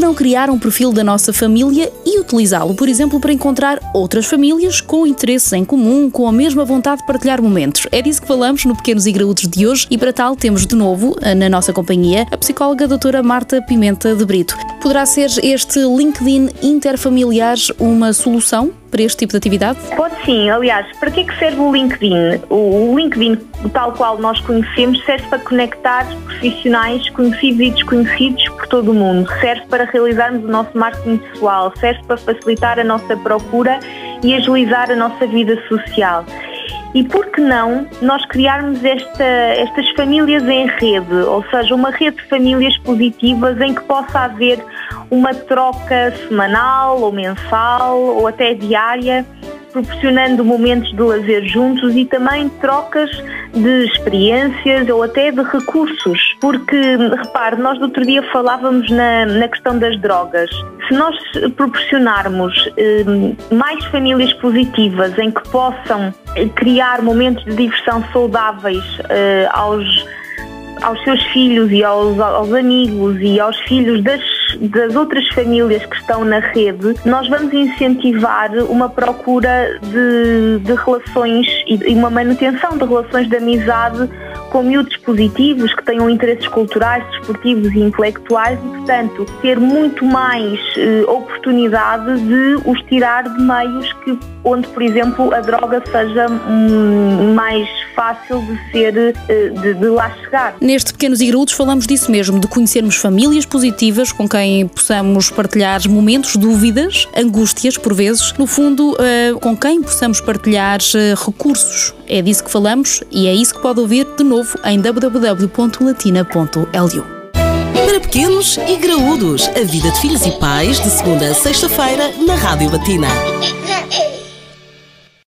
Que não criar um perfil da nossa família e utilizá-lo, por exemplo, para encontrar outras famílias com interesses em comum, com a mesma vontade de partilhar momentos? É disso que falamos no Pequenos e Graúdos de hoje e para tal temos de novo na nossa companhia a psicóloga doutora Marta Pimenta de Brito. Poderá ser este LinkedIn interfamiliar uma solução para este tipo de atividade? Pode sim. Aliás, para que é que serve o LinkedIn? O LinkedIn, tal qual nós conhecemos, serve para conectar profissionais conhecidos e desconhecidos por todo o mundo. Serve para realizarmos o nosso marketing pessoal, serve para facilitar a nossa procura e agilizar a nossa vida social. E por que não nós criarmos esta, estas famílias em rede, ou seja, uma rede de famílias positivas em que possa haver uma troca semanal ou mensal ou até diária proporcionando momentos de lazer juntos e também trocas de experiências ou até de recursos. Porque, repare, nós do outro dia falávamos na, na questão das drogas. Se nós proporcionarmos eh, mais famílias positivas em que possam criar momentos de diversão saudáveis eh, aos, aos seus filhos e aos, aos amigos e aos filhos das das outras famílias que estão na rede, nós vamos incentivar uma procura de, de relações e uma manutenção de relações de amizade com miúdos positivos, que tenham interesses culturais, desportivos e intelectuais e, portanto, ter muito mais eh, oportunidade de os tirar de meios que, onde, por exemplo, a droga seja hum, mais fácil de ser, eh, de, de lá chegar. Neste Pequenos e Graúdos falamos disso mesmo, de conhecermos famílias positivas com quem possamos partilhar momentos, dúvidas, angústias, por vezes, no fundo, eh, com quem possamos partilhar eh, recursos. É disso que falamos e é isso que pode ouvir de novo em www.latina.lu. Para pequenos e graúdos, a vida de filhos e pais, de segunda a sexta-feira, na Rádio Latina.